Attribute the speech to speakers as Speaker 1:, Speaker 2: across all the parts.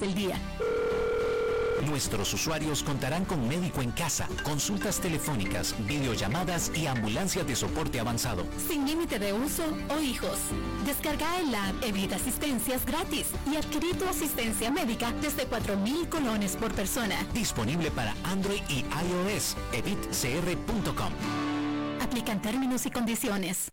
Speaker 1: del día.
Speaker 2: Nuestros usuarios contarán con médico en casa, consultas telefónicas, videollamadas y ambulancias de soporte avanzado.
Speaker 1: Sin límite de uso o hijos. Descarga el app Evita Asistencias gratis y adquirir tu asistencia médica desde 4.000 colones por persona.
Speaker 2: Disponible para Android y iOS. evitcr.com.
Speaker 1: Aplican términos y condiciones.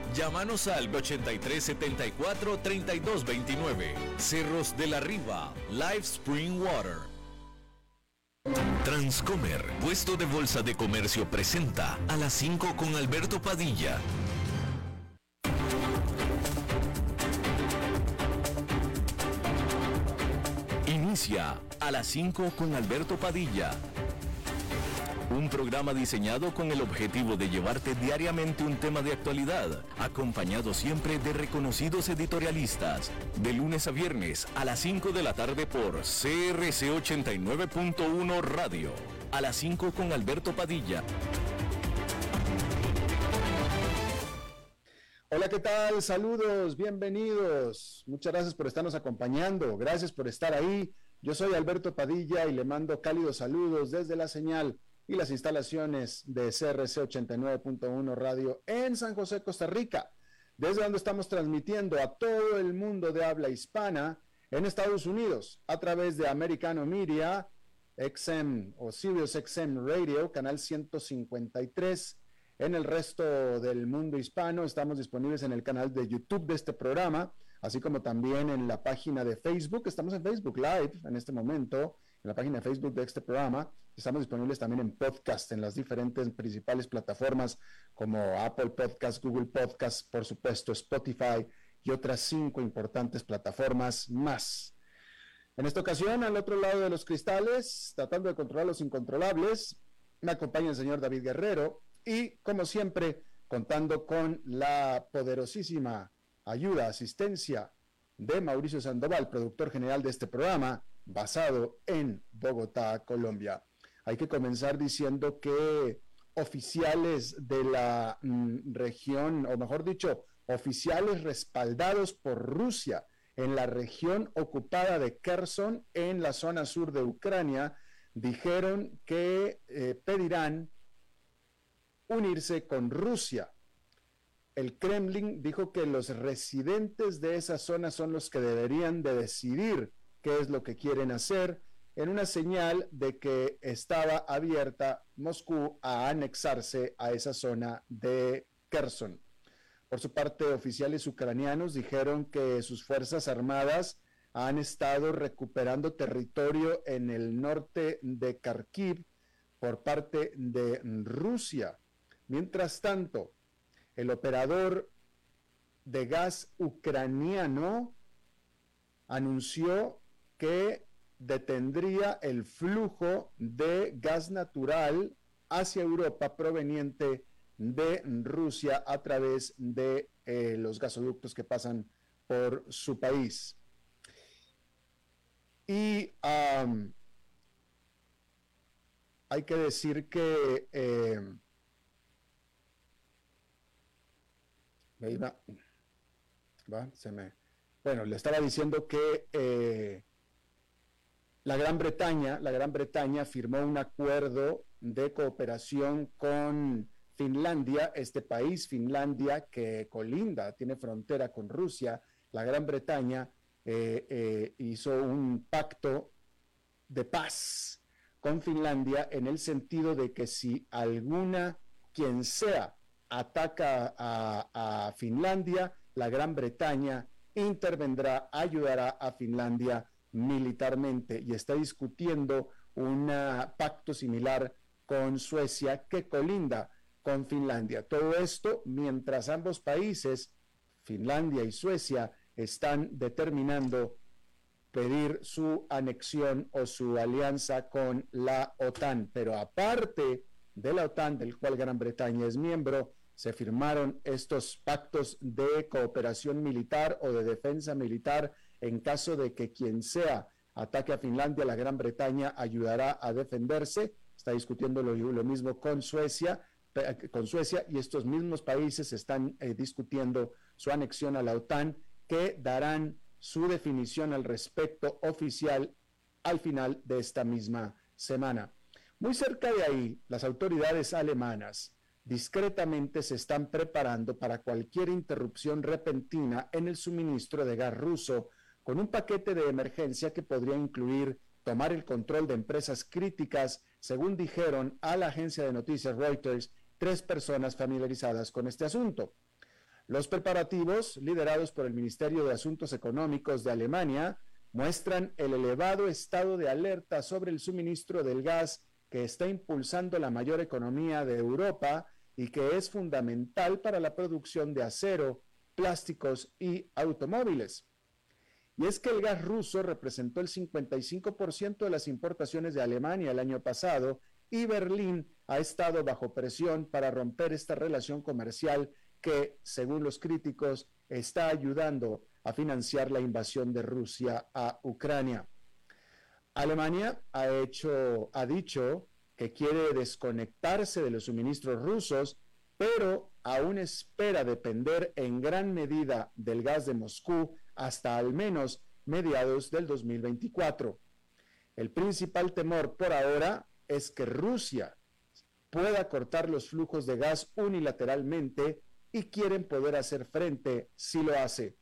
Speaker 3: Llámanos al 8374 3229. Cerros de la Riva, Live Spring Water. Transcomer, puesto de bolsa de comercio, presenta a las 5 con Alberto Padilla. Inicia a las 5 con Alberto Padilla un programa diseñado con el objetivo de llevarte diariamente un tema de actualidad, acompañado siempre de reconocidos editorialistas, de lunes a viernes a las 5 de la tarde por CRC 89.1 Radio, a las 5 con Alberto Padilla.
Speaker 4: Hola, ¿qué tal? Saludos, bienvenidos. Muchas gracias por estarnos acompañando. Gracias por estar ahí. Yo soy Alberto Padilla y le mando cálidos saludos desde la señal y las instalaciones de CRC 89.1 Radio en San José, Costa Rica, desde donde estamos transmitiendo a todo el mundo de habla hispana en Estados Unidos a través de Americano Media, XM o Sirius XM Radio, canal 153. En el resto del mundo hispano estamos disponibles en el canal de YouTube de este programa, así como también en la página de Facebook. Estamos en Facebook Live en este momento en la página de Facebook de este programa. Estamos disponibles también en podcast, en las diferentes principales plataformas como Apple Podcast, Google Podcast, por supuesto, Spotify y otras cinco importantes plataformas más. En esta ocasión, al otro lado de los cristales, tratando de controlar los incontrolables, me acompaña el señor David Guerrero y, como siempre, contando con la poderosísima ayuda, asistencia de Mauricio Sandoval, productor general de este programa, basado en Bogotá, Colombia. Hay que comenzar diciendo que oficiales de la mm, región, o mejor dicho, oficiales respaldados por Rusia en la región ocupada de Kherson, en la zona sur de Ucrania, dijeron que eh, pedirán unirse con Rusia. El Kremlin dijo que los residentes de esa zona son los que deberían de decidir qué es lo que quieren hacer, en una señal de que estaba abierta Moscú a anexarse a esa zona de Kherson. Por su parte, oficiales ucranianos dijeron que sus fuerzas armadas han estado recuperando territorio en el norte de Kharkiv por parte de Rusia. Mientras tanto, el operador de gas ucraniano anunció que detendría el flujo de gas natural hacia Europa proveniente de Rusia a través de eh, los gasoductos que pasan por su país. Y hay que decir que eh, se me, bueno, le estaba diciendo que eh, la Gran Bretaña, la Gran Bretaña firmó un acuerdo de cooperación con Finlandia, este país, Finlandia, que colinda, tiene frontera con Rusia, la Gran Bretaña eh, eh, hizo un pacto de paz con Finlandia en el sentido de que si alguna, quien sea, ataca a Finlandia, la Gran Bretaña intervendrá, ayudará a Finlandia militarmente y está discutiendo un pacto similar con Suecia que colinda con Finlandia. Todo esto mientras ambos países, Finlandia y Suecia, están determinando pedir su anexión o su alianza con la OTAN. Pero aparte de la OTAN, del cual Gran Bretaña es miembro, se firmaron estos pactos de cooperación militar o de defensa militar en caso de que quien sea ataque a Finlandia, la Gran Bretaña ayudará a defenderse. Está discutiendo lo, mismo con Suecia, con Suecia y estos mismos países están eh, discutiendo su anexión a la OTAN que darán su definición al respecto oficial al final de esta misma semana. Muy cerca de ahí, las autoridades alemanas discretamente se están preparando para cualquier interrupción repentina en el suministro de gas ruso, con un paquete de emergencia que podría incluir tomar el control de empresas críticas, según dijeron a la agencia de noticias Reuters tres personas familiarizadas con este asunto. Los preparativos, liderados por el Ministerio de Asuntos Económicos de Alemania, muestran el elevado estado de alerta sobre el suministro del gas que está impulsando la mayor economía de Europa y que es fundamental para la producción de acero, plásticos y automóviles. Y es que el gas ruso representó el 55% de las importaciones de Alemania el año pasado y Berlín ha estado bajo presión para romper esta relación comercial que, según los críticos, está ayudando a financiar la invasión de Rusia a Ucrania. Alemania ha, hecho, ha dicho que quiere desconectarse de los suministros rusos, pero aún espera depender en gran medida del gas de Moscú hasta al menos mediados del 2024. El principal temor por ahora es que Rusia pueda cortar los flujos de gas unilateralmente y quieren poder hacer frente si lo hace.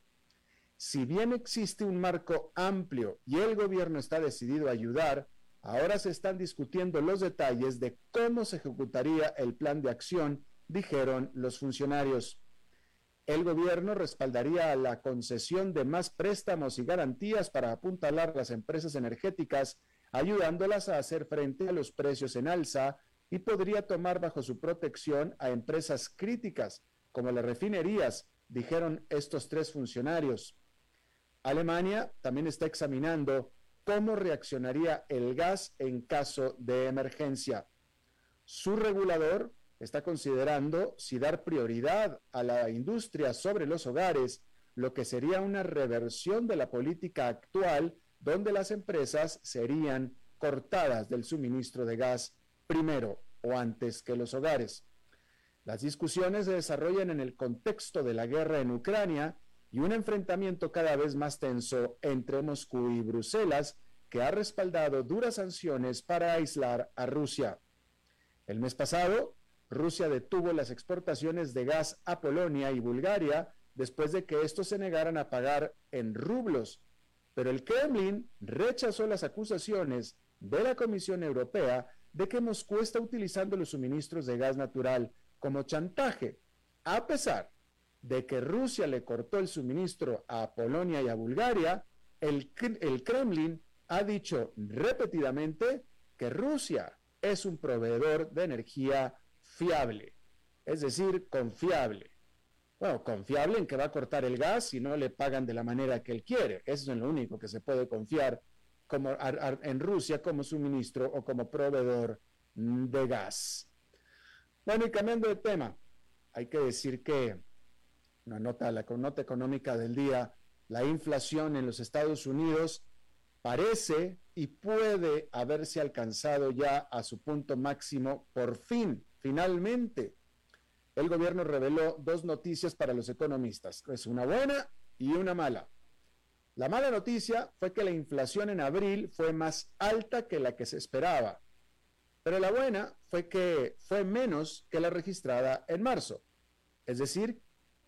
Speaker 4: Si bien existe un marco amplio y el gobierno está decidido a ayudar, ahora se están discutiendo los detalles de cómo se ejecutaría el plan de acción, dijeron los funcionarios. El gobierno respaldaría la concesión de más préstamos y garantías para apuntalar las empresas energéticas, ayudándolas a hacer frente a los precios en alza y podría tomar bajo su protección a empresas críticas como las refinerías, dijeron estos tres funcionarios. Alemania también está examinando cómo reaccionaría el gas en caso de emergencia. Su regulador está considerando si dar prioridad a la industria sobre los hogares, lo que sería una reversión de la política actual donde las empresas serían cortadas del suministro de gas primero o antes que los hogares. Las discusiones se desarrollan en el contexto de la guerra en Ucrania y un enfrentamiento cada vez más tenso entre Moscú y Bruselas, que ha respaldado duras sanciones para aislar a Rusia. El mes pasado, Rusia detuvo las exportaciones de gas a Polonia y Bulgaria después de que estos se negaran a pagar en rublos, pero el Kremlin rechazó las acusaciones de la Comisión Europea de que Moscú está utilizando los suministros de gas natural como chantaje, a pesar de que Rusia le cortó el suministro a Polonia y a Bulgaria, el, el Kremlin ha dicho repetidamente que Rusia es un proveedor de energía fiable, es decir, confiable. Bueno, confiable en que va a cortar el gas si no le pagan de la manera que él quiere. Eso es lo único que se puede confiar como, en Rusia como suministro o como proveedor de gas. Bueno, y cambiando de tema, hay que decir que la nota económica del día, la inflación en los Estados Unidos parece y puede haberse alcanzado ya a su punto máximo por fin, finalmente. El gobierno reveló dos noticias para los economistas, es una buena y una mala. La mala noticia fue que la inflación en abril fue más alta que la que se esperaba, pero la buena fue que fue menos que la registrada en marzo. Es decir,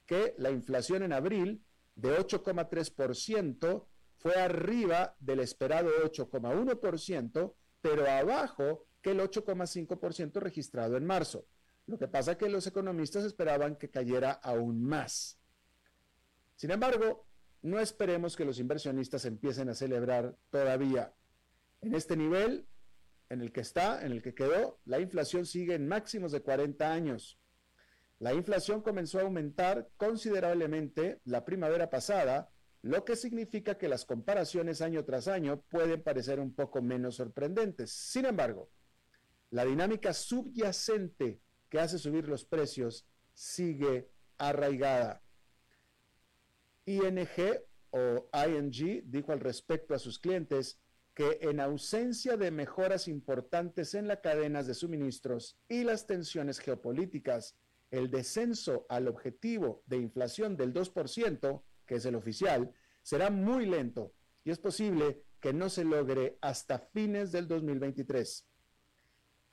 Speaker 4: que la inflación en abril de 8,3% fue arriba del esperado 8,1%, pero abajo que el 8,5% registrado en marzo. Lo que pasa que los economistas esperaban que cayera aún más. Sin embargo, no esperemos que los inversionistas empiecen a celebrar todavía. En este nivel, en el que está, en el que quedó, la inflación sigue en máximos de 40 años. La inflación comenzó a aumentar considerablemente la primavera pasada lo que significa que las comparaciones año tras año pueden parecer un poco menos sorprendentes. Sin embargo, la dinámica subyacente que hace subir los precios sigue arraigada. ING o ING dijo al respecto a sus clientes que en ausencia de mejoras importantes en las cadenas de suministros y las tensiones geopolíticas, el descenso al objetivo de inflación del 2%, que es el oficial, será muy lento y es posible que no se logre hasta fines del 2023.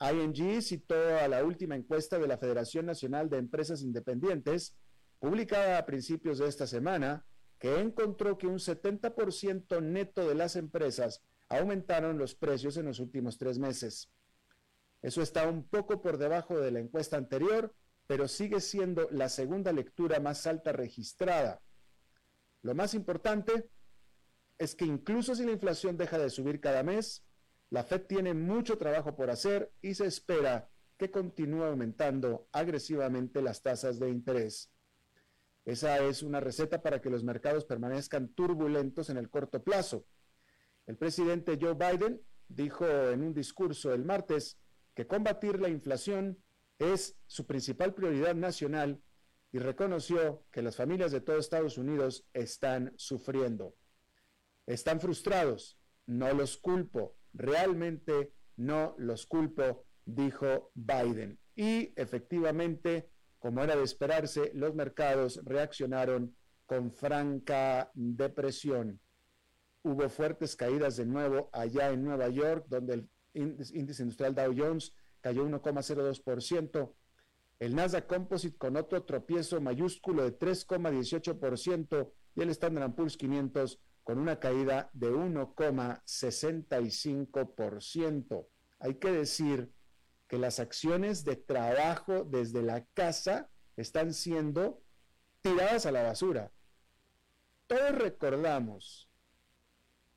Speaker 4: ING citó a la última encuesta de la Federación Nacional de Empresas Independientes, publicada a principios de esta semana, que encontró que un 70% neto de las empresas aumentaron los precios en los últimos tres meses. Eso está un poco por debajo de la encuesta anterior, pero sigue siendo la segunda lectura más alta registrada. Lo más importante es que incluso si la inflación deja de subir cada mes, la Fed tiene mucho trabajo por hacer y se espera que continúe aumentando agresivamente las tasas de interés. Esa es una receta para que los mercados permanezcan turbulentos en el corto plazo. El presidente Joe Biden dijo en un discurso el martes que combatir la inflación es su principal prioridad nacional y reconoció que las familias de todo Estados Unidos están sufriendo. Están frustrados, no los culpo, realmente no los culpo, dijo Biden. Y efectivamente, como era de esperarse, los mercados reaccionaron con franca depresión. Hubo fuertes caídas de nuevo allá en Nueva York, donde el índice industrial Dow Jones cayó 1,02%. El Nasdaq Composite con otro tropiezo mayúsculo de 3,18% y el Standard Poor's 500 con una caída de 1,65%. Hay que decir que las acciones de trabajo desde la casa están siendo tiradas a la basura. Todos recordamos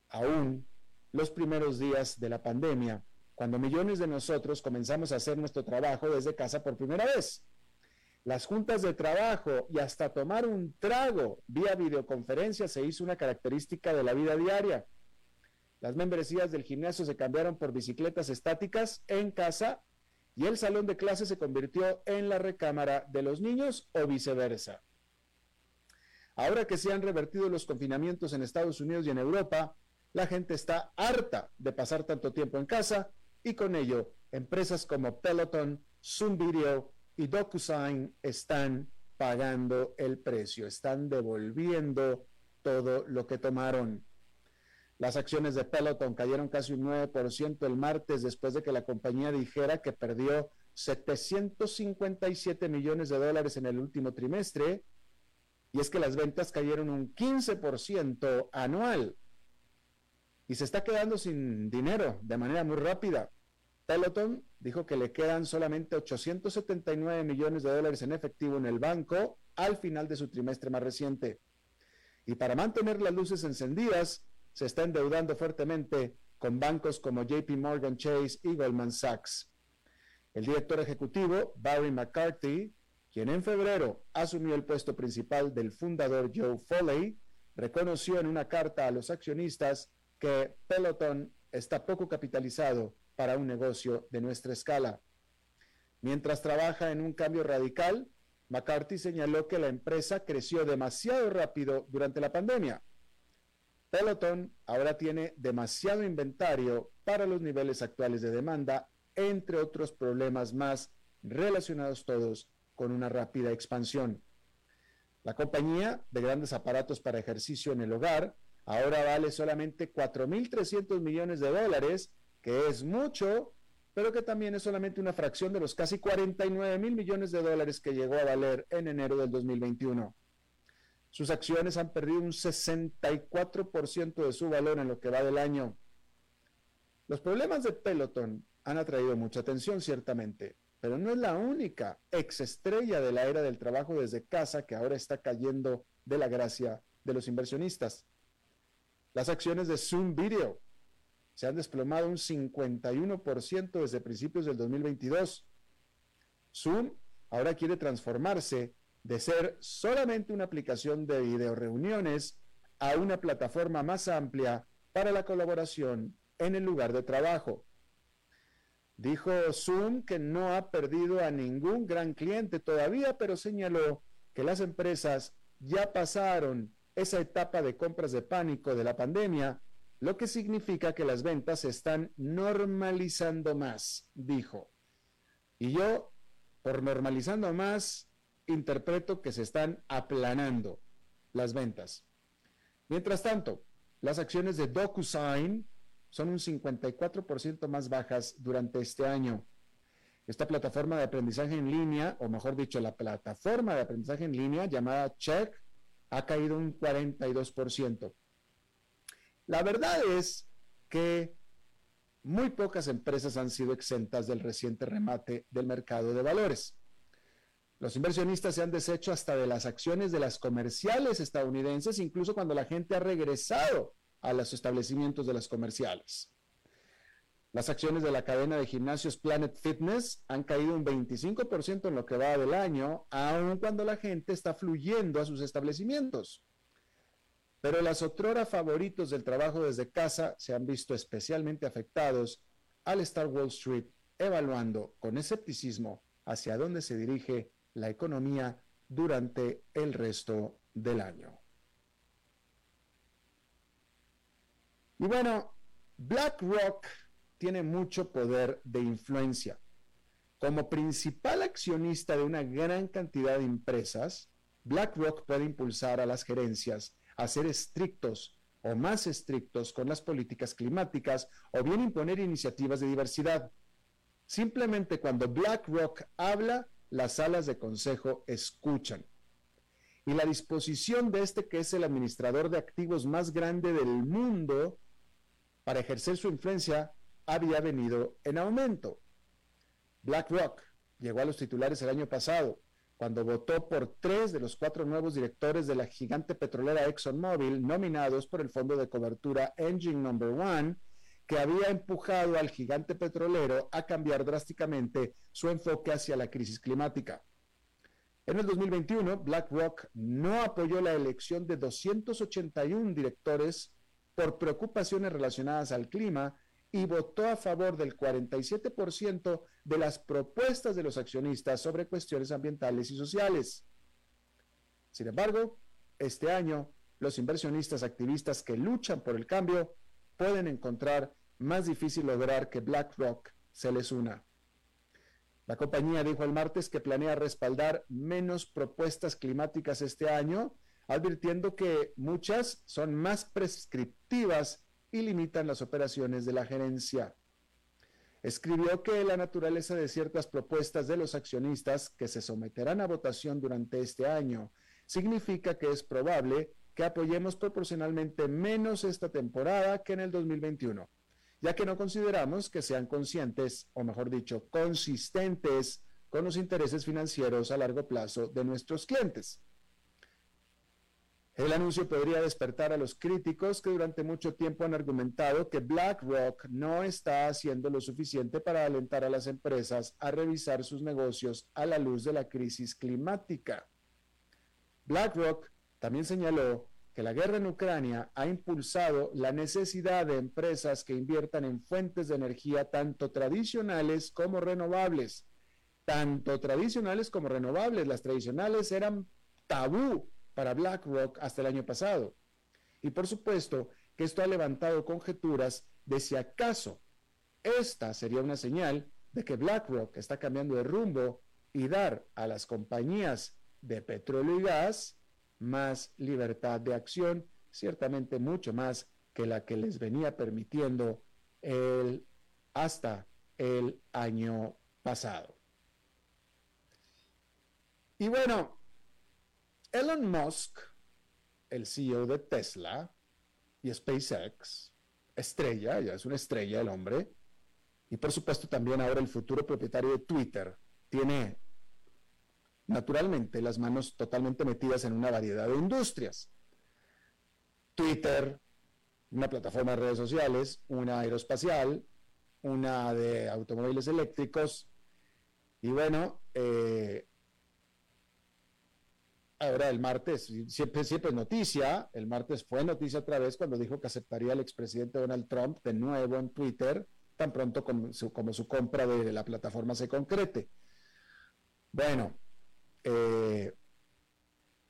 Speaker 4: aún los primeros días de la pandemia, cuando millones de nosotros comenzamos a hacer nuestro trabajo desde casa por primera vez las juntas de trabajo y hasta tomar un trago vía videoconferencia se hizo una característica de la vida diaria. Las membresías del gimnasio se cambiaron por bicicletas estáticas en casa y el salón de clase se convirtió en la recámara de los niños o viceversa. Ahora que se han revertido los confinamientos en Estados Unidos y en Europa, la gente está harta de pasar tanto tiempo en casa y con ello empresas como Peloton, Zoom Video y DocuSign están pagando el precio, están devolviendo todo lo que tomaron. Las acciones de Peloton cayeron casi un 9% el martes después de que la compañía dijera que perdió 757 millones de dólares en el último trimestre. Y es que las ventas cayeron un 15% anual. Y se está quedando sin dinero de manera muy rápida. Peloton dijo que le quedan solamente 879 millones de dólares en efectivo en el banco al final de su trimestre más reciente. Y para mantener las luces encendidas, se está endeudando fuertemente con bancos como JP Morgan Chase y Goldman Sachs. El director ejecutivo, Barry McCarthy, quien en febrero asumió el puesto principal del fundador Joe Foley, reconoció en una carta a los accionistas que Peloton está poco capitalizado para un negocio de nuestra escala. Mientras trabaja en un cambio radical, McCarthy señaló que la empresa creció demasiado rápido durante la pandemia. Peloton ahora tiene demasiado inventario para los niveles actuales de demanda, entre otros problemas más relacionados todos con una rápida expansión. La compañía de grandes aparatos para ejercicio en el hogar ahora vale solamente 4.300 millones de dólares que es mucho, pero que también es solamente una fracción de los casi 49 mil millones de dólares que llegó a valer en enero del 2021. Sus acciones han perdido un 64% de su valor en lo que va del año. Los problemas de Peloton han atraído mucha atención, ciertamente, pero no es la única ex estrella de la era del trabajo desde casa que ahora está cayendo de la gracia de los inversionistas. Las acciones de Zoom Video se han desplomado un 51% desde principios del 2022. Zoom ahora quiere transformarse de ser solamente una aplicación de video reuniones a una plataforma más amplia para la colaboración en el lugar de trabajo. Dijo Zoom que no ha perdido a ningún gran cliente todavía, pero señaló que las empresas ya pasaron esa etapa de compras de pánico de la pandemia, lo que significa que las ventas se están normalizando más, dijo. Y yo, por normalizando más, interpreto que se están aplanando las ventas. Mientras tanto, las acciones de DocuSign son un 54% más bajas durante este año. Esta plataforma de aprendizaje en línea, o mejor dicho, la plataforma de aprendizaje en línea llamada Check, ha caído un 42%. La verdad es que muy pocas empresas han sido exentas del reciente remate del mercado de valores. Los inversionistas se han deshecho hasta de las acciones de las comerciales estadounidenses, incluso cuando la gente ha regresado a los establecimientos de las comerciales. Las acciones de la cadena de gimnasios Planet Fitness han caído un 25% en lo que va del año, aun cuando la gente está fluyendo a sus establecimientos. Pero las otrora favoritos del trabajo desde casa se han visto especialmente afectados al estar Wall Street evaluando con escepticismo hacia dónde se dirige la economía durante el resto del año. Y bueno, BlackRock tiene mucho poder de influencia. Como principal accionista de una gran cantidad de empresas, BlackRock puede impulsar a las gerencias a ser estrictos o más estrictos con las políticas climáticas o bien imponer iniciativas de diversidad. Simplemente cuando BlackRock habla, las salas de consejo escuchan. Y la disposición de este que es el administrador de activos más grande del mundo para ejercer su influencia había venido en aumento. BlackRock llegó a los titulares el año pasado, cuando votó por tres de los cuatro nuevos directores de la gigante petrolera ExxonMobil nominados por el fondo de cobertura Engine Number One, que había empujado al gigante petrolero a cambiar drásticamente su enfoque hacia la crisis climática. En el 2021, BlackRock no apoyó la elección de 281 directores por preocupaciones relacionadas al clima y votó a favor del 47% de las propuestas de los accionistas sobre cuestiones ambientales y sociales. Sin embargo, este año, los inversionistas activistas que luchan por el cambio pueden encontrar más difícil lograr que BlackRock se les una. La compañía dijo el martes que planea respaldar menos propuestas climáticas este año, advirtiendo que muchas son más prescriptivas y limitan las operaciones de la gerencia. Escribió que la naturaleza de ciertas propuestas de los accionistas que se someterán a votación durante este año significa que es probable que apoyemos proporcionalmente menos esta temporada que en el 2021, ya que no consideramos que sean conscientes, o mejor dicho, consistentes con los intereses financieros a largo plazo de nuestros clientes. El anuncio podría despertar a los críticos que durante mucho tiempo han argumentado que BlackRock no está haciendo lo suficiente para alentar a las empresas a revisar sus negocios a la luz de la crisis climática. BlackRock también señaló que la guerra en Ucrania ha impulsado la necesidad de empresas que inviertan en fuentes de energía tanto tradicionales como renovables. Tanto tradicionales como renovables. Las tradicionales eran tabú para BlackRock hasta el año pasado. Y por supuesto que esto ha levantado conjeturas de si acaso esta sería una señal de que BlackRock está cambiando de rumbo y dar a las compañías de petróleo y gas más libertad de acción, ciertamente mucho más que la que les venía permitiendo el, hasta el año pasado. Y bueno, Elon Musk, el CEO de Tesla y SpaceX, estrella, ya es una estrella el hombre, y por supuesto también ahora el futuro propietario de Twitter, tiene naturalmente las manos totalmente metidas en una variedad de industrias. Twitter, una plataforma de redes sociales, una aeroespacial, una de automóviles eléctricos, y bueno, eh, Ahora el martes, siempre, siempre es noticia, el martes fue noticia otra vez cuando dijo que aceptaría al expresidente Donald Trump de nuevo en Twitter, tan pronto como su, como su compra de, la plataforma se concrete. Bueno, eh,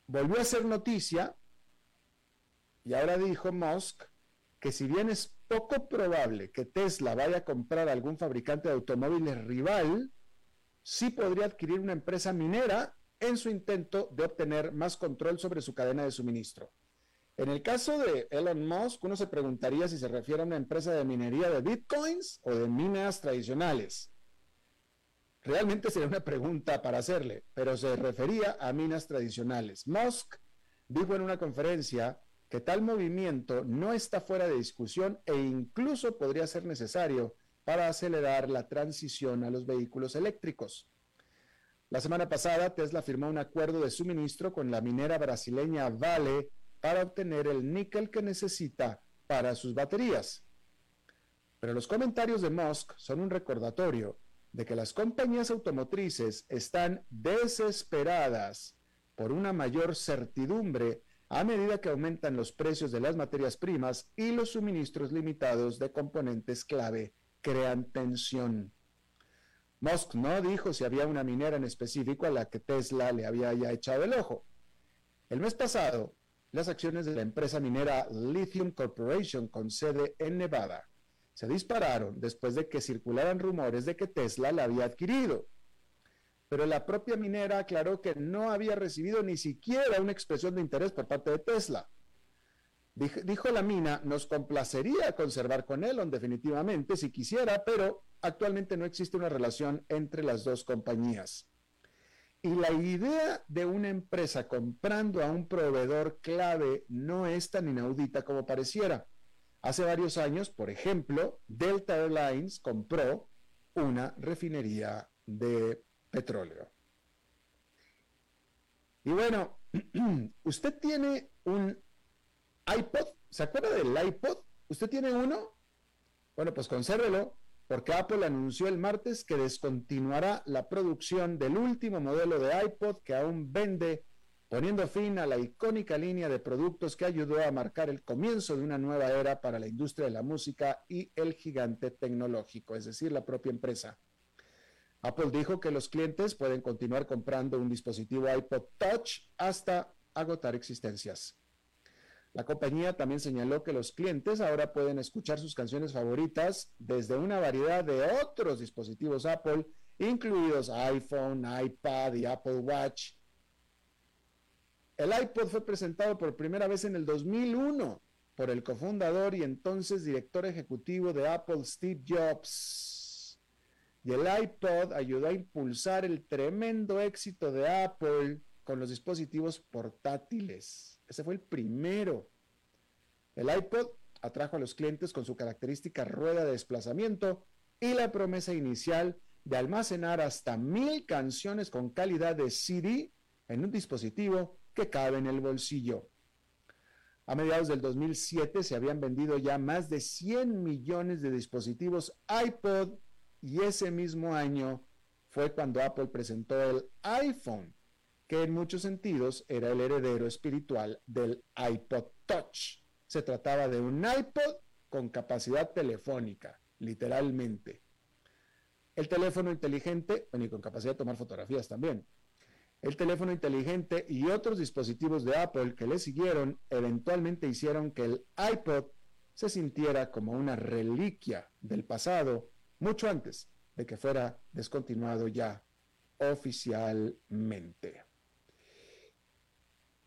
Speaker 4: volvió a ser noticia y ahora dijo Musk que si bien es poco probable que Tesla vaya a comprar algún fabricante de automóviles rival, sí podría adquirir una empresa minera en su intento de obtener más control sobre su cadena de suministro. En el caso de Elon Musk, uno se preguntaría si se refiere a una empresa de minería de bitcoins o de minas tradicionales. Realmente sería una pregunta para hacerle, pero se refería a minas tradicionales. Musk dijo en una conferencia que tal movimiento no está fuera de discusión e incluso podría ser necesario para acelerar la transición a los vehículos eléctricos. La semana pasada, Tesla firmó un acuerdo de suministro con la minera brasileña Vale para obtener el níquel que necesita para sus baterías. Pero los comentarios de Musk son un recordatorio de que las compañías automotrices están desesperadas por una mayor certidumbre a medida que aumentan los precios de las materias primas y los suministros limitados de componentes clave crean tensión. Musk no dijo si había una minera en específico a la que Tesla le había ya echado el ojo. El mes pasado, las acciones de la empresa minera Lithium Corporation con sede en Nevada se dispararon después de que circularan rumores de que Tesla la había adquirido. Pero la propia minera aclaró que no había recibido ni siquiera una expresión de interés por parte de Tesla. Dijo, la mina, nos complacería conservar con Elon definitivamente si quisiera, pero actualmente no existe una relación entre las dos compañías. Y la idea de una empresa comprando a un proveedor clave no es tan inaudita como pareciera. Hace varios años, por ejemplo, Delta Airlines compró una refinería de petróleo. Y bueno, usted tiene un iPod, ¿se acuerda del iPod? ¿Usted tiene uno? Bueno, pues consérvelo, porque Apple anunció el martes que descontinuará la producción del último modelo de iPod que aún vende, poniendo fin a la icónica línea de productos que ayudó a marcar el comienzo de una nueva era para la industria de la música y el gigante tecnológico, es decir, la propia empresa. Apple dijo que los clientes pueden continuar comprando un dispositivo iPod Touch hasta agotar existencias. La compañía también señaló que los clientes ahora pueden escuchar sus canciones favoritas desde una variedad de otros dispositivos Apple, incluidos iPhone, iPad y Apple Watch. El iPod fue presentado por primera vez en el 2001 por el cofundador y entonces director ejecutivo de Apple, Steve Jobs. Y el iPod ayudó a impulsar el tremendo éxito de Apple con los dispositivos portátiles. Ese fue el primero. El iPod atrajo a los clientes con su característica rueda de desplazamiento y la promesa inicial de almacenar hasta mil canciones con calidad de CD en un dispositivo que cabe en el bolsillo. A mediados del 2007 se habían vendido ya más de 100 millones de dispositivos iPod y ese mismo año fue cuando Apple presentó el iPhone, que en muchos sentidos era el heredero espiritual del iPod Touch. Se trataba de un iPod con capacidad telefónica, literalmente. El teléfono inteligente, y con capacidad de tomar fotografías también. El teléfono inteligente y otros dispositivos de Apple que le siguieron eventualmente hicieron que el iPod se sintiera como una reliquia del pasado mucho antes de que fuera descontinuado ya oficialmente.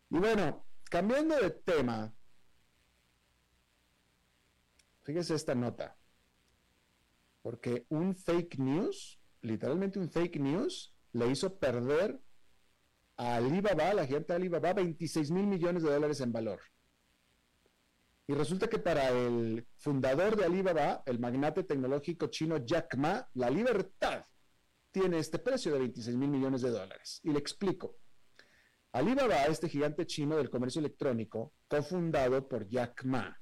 Speaker 4: Y bueno, cambiando de tema, fíjese esta nota, porque un fake news, literalmente un fake news, le hizo perder a Alibaba, la gente de Alibaba, 26 mil millones de dólares en valor. Y resulta que para el fundador de Alibaba, el magnate tecnológico chino Jack Ma, la libertad tiene este precio de 26 mil millones de dólares. Y le explico. Alibaba, este gigante chino del comercio electrónico, cofundado por Jack Ma,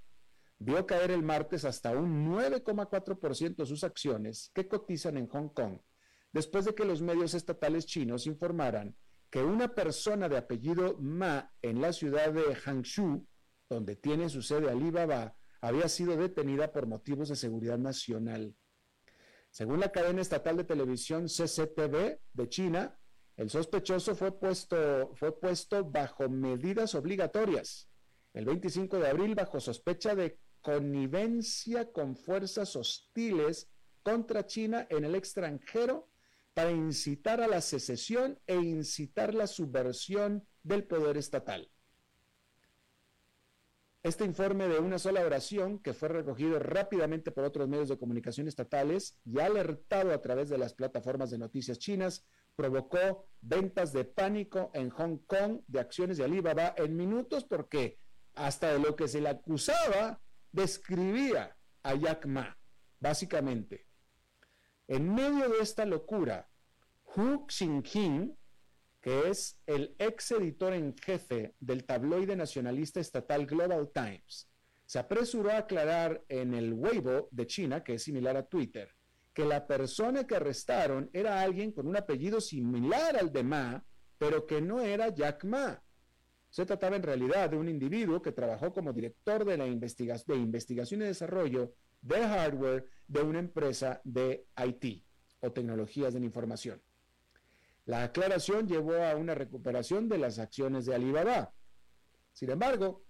Speaker 4: vio caer el martes hasta un 9,4% sus acciones que cotizan en Hong Kong, después de que los medios estatales chinos informaran que una persona de apellido Ma en la ciudad de Hangzhou, donde tiene su sede Alibaba, había sido detenida por motivos de seguridad nacional. Según la cadena estatal de televisión CCTV de China, el sospechoso fue puesto, fue puesto bajo medidas obligatorias el 25 de abril bajo sospecha de connivencia con fuerzas hostiles contra China en el extranjero para incitar a la secesión e incitar la subversión del poder estatal. Este informe de una sola oración, que fue recogido rápidamente por otros medios de comunicación estatales y alertado a través de las plataformas de noticias chinas, provocó ventas de pánico en Hong Kong de acciones de Alibaba en minutos porque hasta de lo que se le acusaba describía a Jack Ma, básicamente. En medio de esta locura, Hu Xinjing, que es el ex editor en jefe del tabloide nacionalista estatal Global Times, se apresuró a aclarar en el Weibo de China, que es similar a Twitter, que la persona que arrestaron era alguien con un apellido similar al de Ma, pero que no era Jack Ma. Se trataba en realidad de un individuo que trabajó como director de, la de investigación y desarrollo de hardware de una empresa de IT o tecnologías de la información. La aclaración llevó a una recuperación de las acciones de Alibaba. Sin embargo,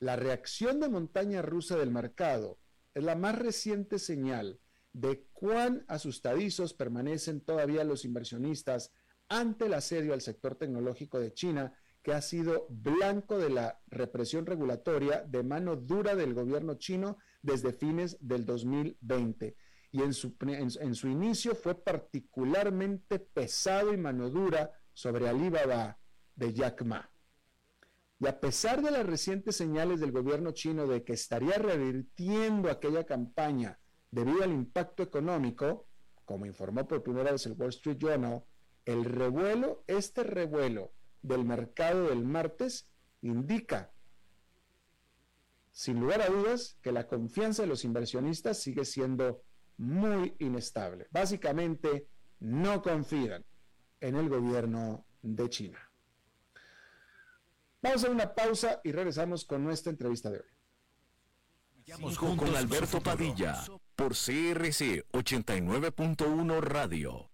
Speaker 4: la reacción de montaña rusa del mercado es la más reciente señal de cuán asustadizos permanecen todavía los inversionistas ante el asedio al sector tecnológico de China que ha sido blanco de la represión regulatoria de mano dura del gobierno chino desde fines del 2020. Y en su, inicio fue particularmente pesado y mano dura sobre Alibaba de Jack Ma. Y a pesar de las recientes señales del gobierno chino de que estaría revirtiendo aquella campaña debido al impacto económico, como informó por primera vez el Wall Street Journal, el revuelo, este revuelo del mercado del martes indica, sin lugar a dudas, que la confianza de los inversionistas sigue siendo muy inestable. Básicamente, no confían en el gobierno de China. Vamos a una pausa y regresamos con nuestra entrevista de hoy.
Speaker 3: con Alberto Padilla por CRC 89.1 Radio.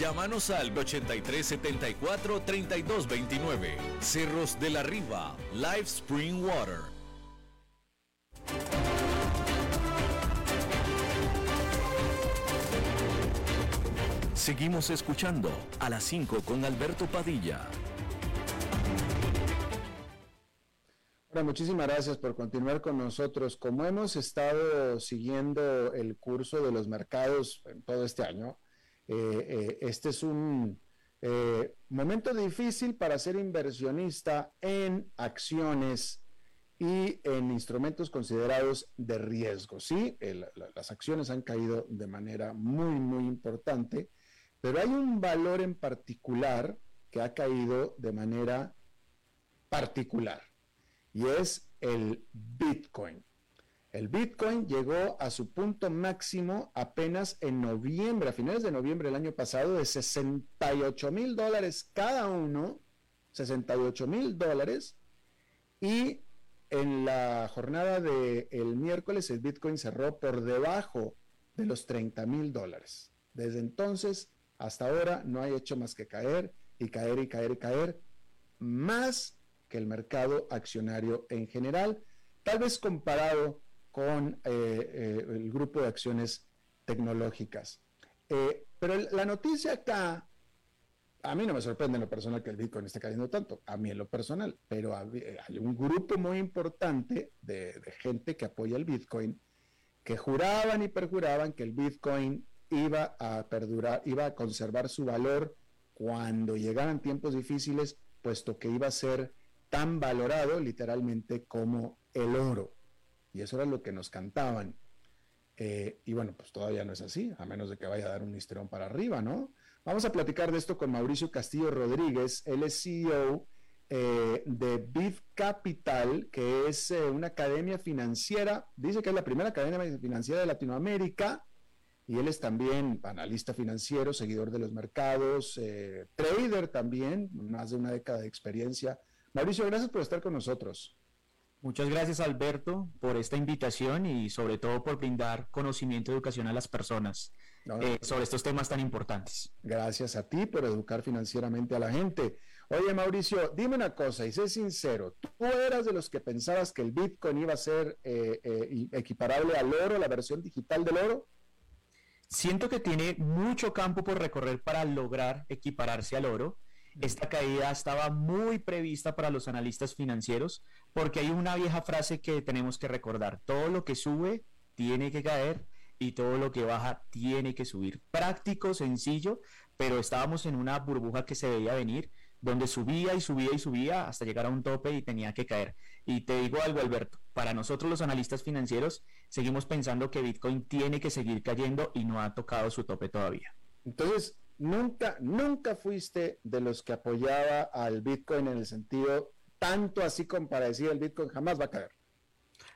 Speaker 3: Llámanos al 8374 3229. Cerros de la Riva, Live Spring Water. Seguimos escuchando a las 5 con Alberto Padilla.
Speaker 4: Bueno, muchísimas gracias por continuar con nosotros. Como hemos estado siguiendo el curso de los mercados en todo este año, eh, eh, este es un eh, momento difícil para ser inversionista en acciones y en instrumentos considerados de riesgo. Sí, las acciones han caído de manera muy, muy importante, pero hay un valor en particular que ha caído de manera particular y es el Bitcoin. El Bitcoin llegó a su punto máximo apenas en noviembre, a finales de noviembre del año pasado, de 68 mil dólares cada uno, 68 mil dólares, y en la jornada del el miércoles el Bitcoin cerró por debajo de los 30 mil dólares. Desde entonces hasta ahora no ha hecho más que caer y caer y caer y caer más que el mercado accionario en general, tal vez comparado con eh, eh, el grupo de acciones tecnológicas. Eh, pero la noticia acá, a mí no me sorprende en lo personal que el Bitcoin esté cayendo tanto, a mí en lo personal, pero hay un grupo muy importante de, de gente que apoya el Bitcoin que juraban y perjuraban que el Bitcoin iba a perdurar, iba a conservar su valor cuando llegaran tiempos difíciles, puesto que iba a ser tan valorado literalmente como el oro. Y eso era lo que nos cantaban. Eh, y bueno, pues todavía no es así, a menos de que vaya a dar un listerón para arriba, ¿no? Vamos a platicar de esto con Mauricio Castillo Rodríguez, él es CEO eh, de Bit Capital, que es eh, una academia financiera, dice que es la primera academia financiera de Latinoamérica, y él es también analista financiero, seguidor de los mercados, trader también, más de una década de experiencia. Mauricio, gracias por estar con nosotros.
Speaker 5: Muchas gracias Alberto por esta invitación y sobre todo por brindar conocimiento y educación a las personas eh, sobre estos temas tan importantes.
Speaker 4: Gracias a ti por educar financieramente a la gente. Oye Mauricio, dime una cosa y sé sincero, ¿tú eras de los que pensabas que el Bitcoin iba a ser eh, equiparable al oro, la versión digital del oro?
Speaker 5: Siento que tiene mucho campo por recorrer para lograr equipararse al oro. Esta caída estaba muy prevista para los analistas financieros porque hay una vieja frase que tenemos que recordar. Todo lo que sube tiene que caer y todo lo que baja tiene que subir. Práctico, sencillo, pero estábamos en una burbuja que se veía venir, donde subía y subía y subía hasta llegar a un tope y tenía que caer. Y te digo algo, Alberto, para nosotros los analistas financieros seguimos pensando que Bitcoin tiene que seguir cayendo y no ha tocado su tope todavía.
Speaker 4: Entonces, nunca, nunca fuiste de los que apoyaba al Bitcoin en el sentido tanto así como para decir el Bitcoin jamás va a caer.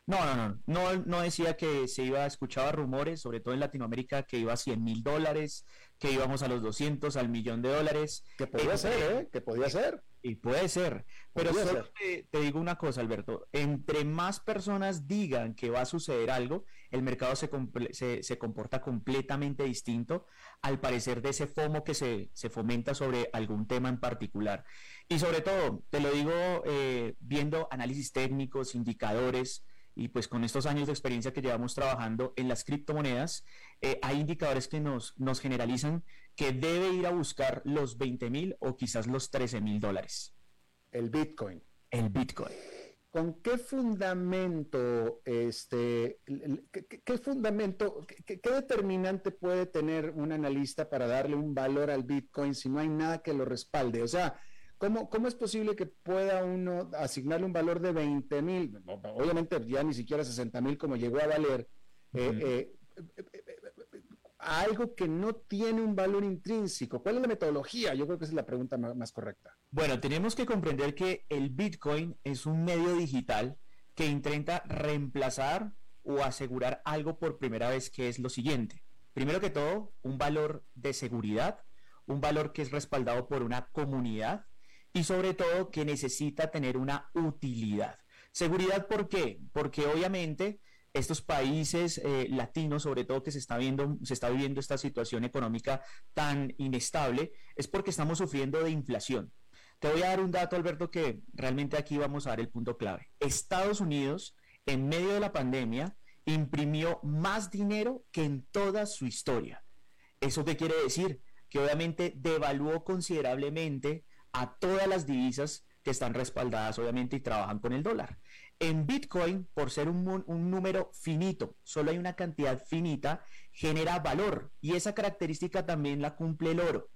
Speaker 5: No, no, no, no, no decía que se iba, escuchaba rumores, sobre todo en Latinoamérica, que iba a 100 mil dólares, que íbamos a los 200, al millón de dólares.
Speaker 4: Que podía ser, ¿eh? Que podía ser.
Speaker 5: Y puede ser. Pero solo te, digo una cosa, Alberto. Entre más personas digan que va a suceder algo, el mercado se, se, comporta completamente distinto al parecer de ese FOMO que se, se, fomenta sobre algún tema en particular. Y sobre todo, te lo digo eh, viendo análisis técnicos, indicadores, y pues con estos años de experiencia que llevamos trabajando en las criptomonedas, eh, hay indicadores que nos, nos generalizan que debe ir a buscar los 20 mil o quizás los 13 mil dólares.
Speaker 4: El Bitcoin.
Speaker 5: El Bitcoin.
Speaker 4: ¿Con qué fundamento, este, qué, fundamento, qué, determinante puede tener un analista para darle un valor al Bitcoin si no hay nada que lo respalde? O sea, ¿cómo, cómo es posible que pueda uno asignarle un valor de 20 mil? Obviamente ya ni siquiera 60 mil como llegó a valer. eh, algo que no tiene un valor intrínseco? ¿Cuál es la metodología? Yo creo que esa es la pregunta más, correcta.
Speaker 5: Bueno, tenemos que comprender que el Bitcoin es un medio digital que intenta reemplazar o asegurar algo por primera vez, que es lo siguiente. Primero que todo, un valor de seguridad, un valor que es respaldado por una comunidad y sobre todo que necesita tener una utilidad. Seguridad, ¿por qué? Porque obviamente estos países eh, latinos, sobre todo que se está viendo, se está viviendo esta situación económica tan inestable, es porque estamos sufriendo de inflación. Te voy a dar un dato, Alberto, que realmente aquí vamos a dar el punto clave. Estados Unidos, en medio de la pandemia, imprimió más dinero que en toda su historia. ¿Eso qué quiere decir? Que obviamente devaluó considerablemente a todas las divisas que están respaldadas, obviamente, y trabajan con el dólar. En Bitcoin, por ser un, número finito, solo hay una cantidad finita, genera valor y esa característica también la cumple el oro.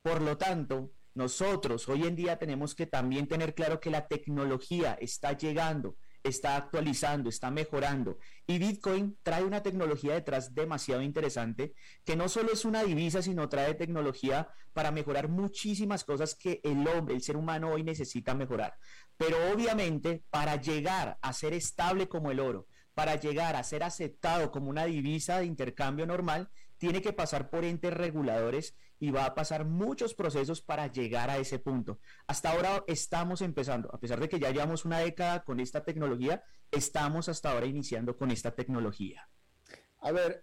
Speaker 5: Por lo tanto, nosotros hoy en día tenemos que también tener claro que la tecnología está llegando, está actualizando, está mejorando. Y Bitcoin trae una tecnología detrás demasiado interesante, que no solo es una divisa, sino trae tecnología para mejorar muchísimas cosas que el hombre, el ser humano hoy necesita mejorar. Pero obviamente para llegar a ser estable como el oro, para llegar a ser aceptado como una divisa de intercambio normal, tiene que pasar por entes reguladores y va a pasar muchos procesos para llegar a ese punto. Hasta ahora estamos empezando, a pesar de que ya llevamos una década con esta tecnología, estamos hasta ahora iniciando con esta tecnología.
Speaker 4: A ver,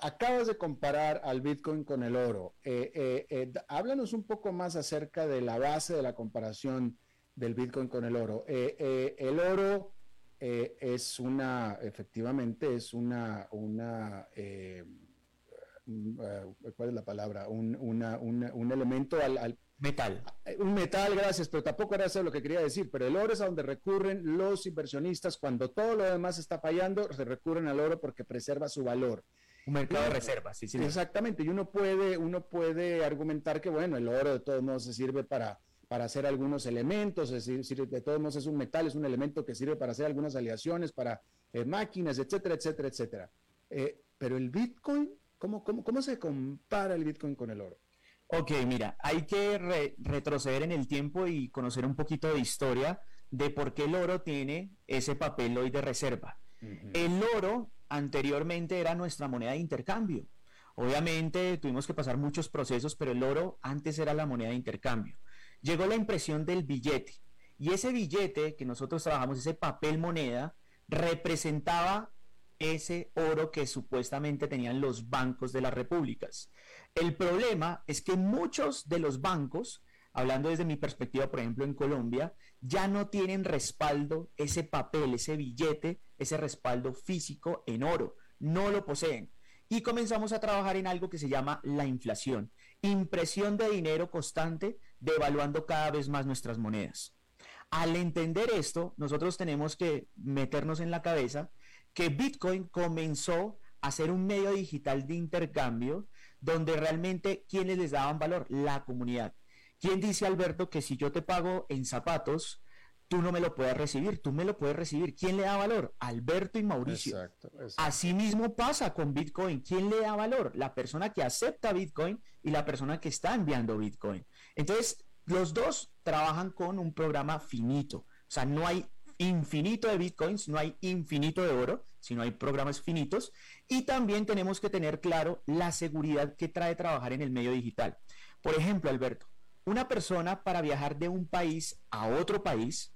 Speaker 4: acabas de comparar al Bitcoin con el oro. Eh, eh, eh, háblanos un poco más acerca de la base de la comparación del Bitcoin con el oro. el oro es una, efectivamente, es una, una ¿cuál es la palabra? Un, un elemento al,
Speaker 5: Metal.
Speaker 4: Un metal, gracias, pero tampoco era eso lo que quería decir. Pero el oro es a donde recurren los inversionistas cuando todo lo demás está fallando, se recurren al oro porque preserva su valor.
Speaker 5: Un mercado de reservas, sí, sí.
Speaker 4: Exactamente, y uno puede, uno puede argumentar que, bueno, el oro de todos modos se sirve para, para hacer algunos elementos, es decir, de todos modos es un metal, es un elemento que sirve para hacer algunas aleaciones, para eh, máquinas, etcétera, etcétera, etcétera. Eh, pero el Bitcoin, ¿cómo, cómo, ¿cómo se compara el Bitcoin con el oro?
Speaker 5: Ok, mira, hay que retroceder en el tiempo y conocer un poquito de historia de por qué el oro tiene ese papel hoy de reserva. El oro anteriormente era nuestra moneda de intercambio. Obviamente tuvimos que pasar muchos procesos, pero el oro antes era la moneda de intercambio. Llegó la impresión del billete y ese billete que nosotros trabajamos, ese papel moneda, representaba ese oro que supuestamente tenían los bancos de las repúblicas. El problema es que muchos de los bancos, hablando desde mi perspectiva, por ejemplo, en Colombia, ya no tienen respaldo, ese papel, ese billete, ese respaldo físico en oro. No lo poseen. Y comenzamos a trabajar en algo que se llama la inflación. Impresión de dinero constante, devaluando cada vez más nuestras monedas. Al entender esto, nosotros tenemos que meternos en la cabeza que Bitcoin comenzó a ser un medio digital de intercambio donde realmente quienes les daban valor, la comunidad. ¿Quién dice, Alberto, que si yo te pago en zapatos, tú no me lo puedes recibir? Tú me lo puedes recibir. ¿Quién le da valor? Alberto y Mauricio. Exacto, Así mismo pasa con Bitcoin. ¿Quién le da valor? La persona que acepta Bitcoin y la persona que está enviando Bitcoin. Entonces, los dos trabajan con un programa finito. O sea, no hay infinito de bitcoins, no hay infinito de oro, sino hay programas finitos. Y también tenemos que tener claro la seguridad que trae trabajar en el medio digital. Por ejemplo, Alberto, una persona para viajar de un país a otro país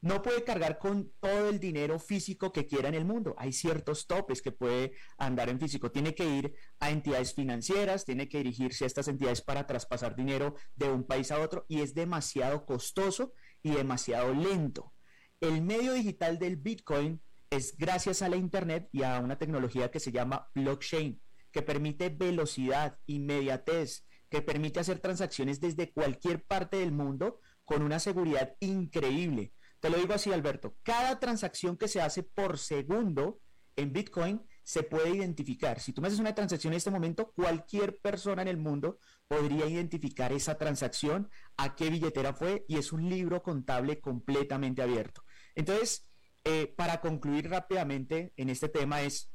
Speaker 5: no puede cargar con todo el dinero físico que quiera en el mundo. Hay ciertos topes que puede andar en físico. Tiene que ir a entidades financieras, tiene que dirigirse a estas entidades para traspasar dinero de un país a otro y es demasiado costoso y demasiado lento. El medio digital del Bitcoin es gracias a la Internet y a una tecnología que se llama blockchain, que permite velocidad, inmediatez, que permite hacer transacciones desde cualquier parte del mundo con una seguridad increíble. Te lo digo así, Alberto, cada transacción que se hace por segundo en Bitcoin se puede identificar. Si tú me haces una transacción en este momento, cualquier persona en el mundo podría identificar esa transacción, a qué billetera fue, y es un libro contable completamente abierto. Entonces, eh, para concluir rápidamente en este tema es,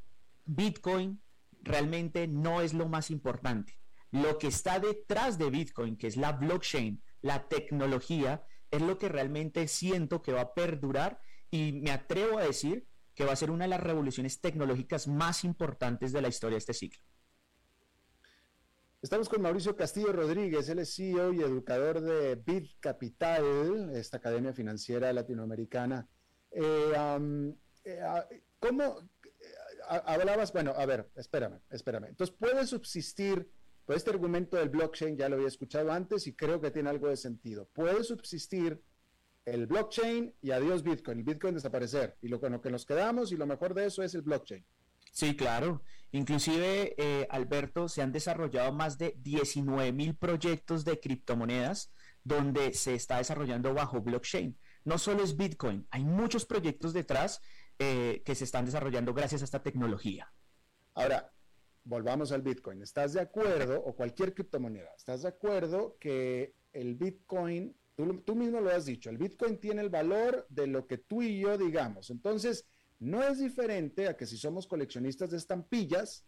Speaker 5: Bitcoin realmente no es lo más importante. Lo que está detrás de Bitcoin, que es la blockchain, la tecnología, es lo que realmente siento que va a perdurar y me atrevo a decir que va a ser una de las revoluciones tecnológicas más importantes de la historia de este siglo.
Speaker 4: Estamos con Mauricio Castillo Rodríguez, él es CEO y educador de Bit Capital, esta academia financiera latinoamericana. Eh, eh, ah, ¿Cómo eh, hablabas? Bueno, a ver, espérame, espérame. Entonces, ¿puede subsistir, pues este argumento del blockchain ya lo había escuchado antes y creo que tiene algo de sentido. ¿Puede subsistir el blockchain y adiós Bitcoin, el Bitcoin desaparecer? Y lo con lo que nos quedamos y lo mejor de eso es el blockchain.
Speaker 5: Sí, claro. Inclusive, eh, Alberto, se han desarrollado más de 19 mil proyectos de criptomonedas donde se está desarrollando bajo blockchain. No solo es Bitcoin, hay muchos proyectos detrás eh, que se están desarrollando gracias a esta tecnología.
Speaker 4: Ahora, volvamos al Bitcoin. ¿Estás de acuerdo, o cualquier criptomoneda, estás de acuerdo que el Bitcoin, tú, mismo lo has dicho, el Bitcoin tiene el valor de lo que tú y yo digamos. Entonces, no es diferente a que si somos coleccionistas de estampillas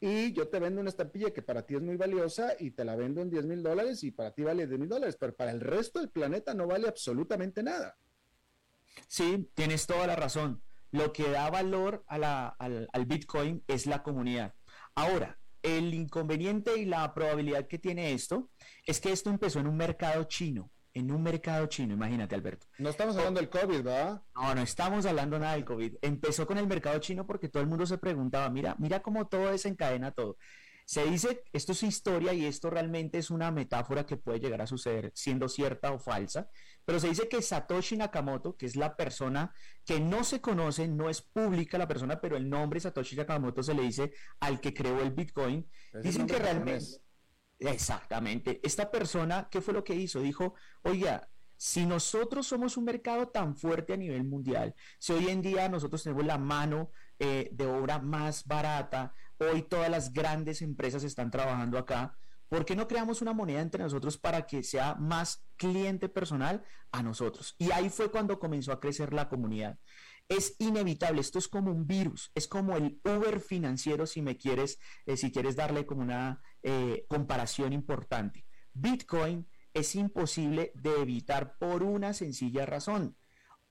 Speaker 4: y yo te vendo una estampilla que para ti es muy valiosa y te la vendo en 10 mil dólares y para ti vale 10 mil dólares, pero para el resto del planeta no vale absolutamente nada.
Speaker 5: Sí, tienes toda la razón. Lo que da valor al, al Bitcoin es la comunidad. Ahora, el inconveniente y la probabilidad que tiene esto es que esto empezó en un mercado chino en un mercado chino, imagínate Alberto.
Speaker 4: No estamos hablando del COVID, ¿verdad?
Speaker 5: No, no estamos hablando nada del COVID. Empezó con el mercado chino porque todo el mundo se preguntaba, mira, mira cómo todo desencadena todo. Se dice, esto es historia y esto realmente es una metáfora que puede llegar a suceder siendo cierta o falsa, pero se dice que Satoshi Nakamoto, que es la persona que no se conoce, no es pública la persona, pero el nombre Satoshi Nakamoto se le dice al que creó el Bitcoin, dicen que realmente... Exactamente. Esta persona, ¿qué fue lo que hizo? Dijo, oiga, si nosotros somos un mercado tan fuerte a nivel mundial, si hoy en día nosotros tenemos la mano eh, de obra más barata, hoy todas las grandes empresas están trabajando acá, ¿por qué no creamos una moneda entre nosotros para que sea más cliente personal a nosotros? Y ahí fue cuando comenzó a crecer la comunidad es inevitable, esto es como un virus, es como el Uber financiero si me quieres, eh, si quieres darle como una eh, comparación importante. Bitcoin es imposible de evitar por una sencilla razón.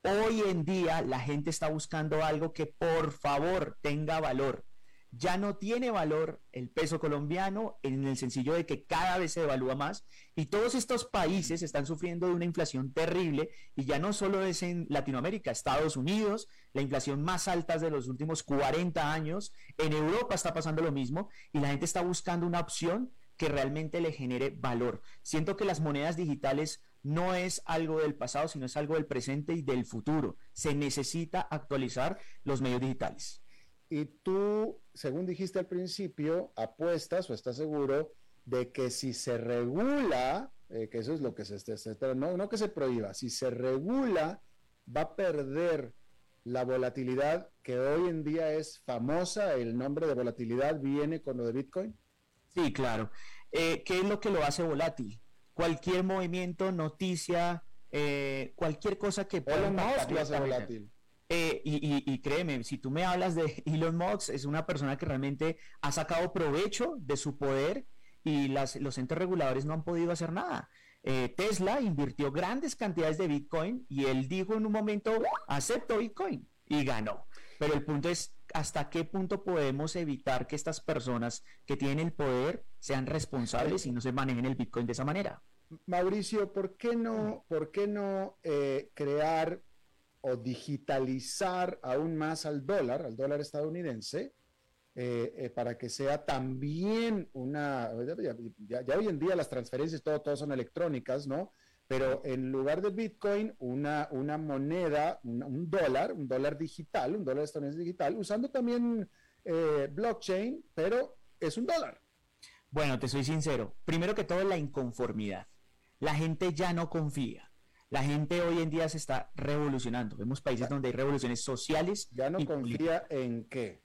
Speaker 5: Hoy en día la gente está buscando algo que por favor tenga valor ya no tiene valor el peso colombiano en el sencillo de que cada vez se devalúa más y todos estos países están sufriendo de una inflación terrible y ya no solo es en Latinoamérica, Estados Unidos, la inflación más alta de los últimos 40 años, en Europa está pasando lo mismo y la gente está buscando una opción que realmente le genere valor. Siento que las monedas digitales no es algo del pasado, sino es algo del presente y del futuro. Se necesita actualizar los medios digitales.
Speaker 4: Y tú, según dijiste al principio, apuestas o estás seguro de que si se regula, eh, que eso es lo que se está, no, no que se prohíba, si se regula, va a perder la volatilidad que hoy en día es famosa, el nombre de volatilidad viene con lo de Bitcoin.
Speaker 5: Sí, claro. Eh, ¿Qué es lo que lo hace volátil? Cualquier movimiento, noticia, eh, cualquier cosa que
Speaker 4: pueda... lo hace volátil.
Speaker 5: Eh, y, créeme, si tú me hablas de Elon Musk, es una persona que realmente ha sacado provecho de su poder y las, los entes reguladores no han podido hacer nada. Eh, Tesla invirtió grandes cantidades de Bitcoin y él dijo en un momento, acepto Bitcoin y ganó. Pero el punto es, ¿hasta qué punto podemos evitar que estas personas que tienen el poder sean responsables y no se manejen el Bitcoin de esa manera?
Speaker 4: Mauricio, ¿por qué no, por qué no eh, crear o digitalizar aún más al dólar, al dólar estadounidense, eh, eh, para que sea también una, ya, hoy en día las transferencias todo, todo son electrónicas, ¿no? Pero en lugar de Bitcoin, una, una moneda, un, dólar, un dólar digital, un dólar estadounidense digital, usando también eh, blockchain, pero es un dólar.
Speaker 5: Bueno, te soy sincero. Primero que todo, la inconformidad. La gente ya no confía. La gente hoy en día se está revolucionando. Vemos países donde hay revoluciones sociales.
Speaker 4: ¿Ya no confía en qué?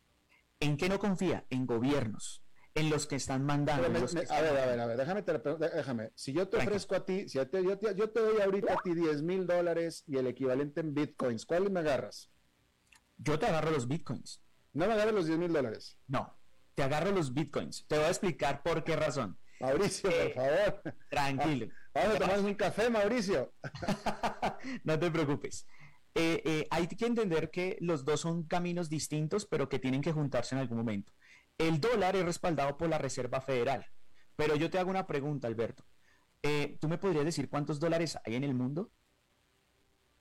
Speaker 5: ¿En qué no confía? En gobiernos, en los que están mandando.
Speaker 4: a ver, a ver, a ver, déjame, déjame. Si yo te ofrezco a ti, si yo, te, yo, te, doy ahorita a ti 10 mil dólares y el equivalente en bitcoins, ¿cuál me agarras?
Speaker 5: Yo te agarro los bitcoins.
Speaker 4: ¿No me agarras los 10 mil dólares?
Speaker 5: No, te agarro los bitcoins. Te voy a explicar por qué razón.
Speaker 4: Mauricio, por eh, favor.
Speaker 5: Tranquilo.
Speaker 4: Vamos a tomar un café, Mauricio.
Speaker 5: no te preocupes. Eh, eh, hay que entender que los dos son caminos distintos, pero que tienen que juntarse en algún momento. El dólar es respaldado por la Reserva Federal. Pero yo te hago una pregunta, Alberto. ¿Tú me podrías decir cuántos dólares hay en el mundo?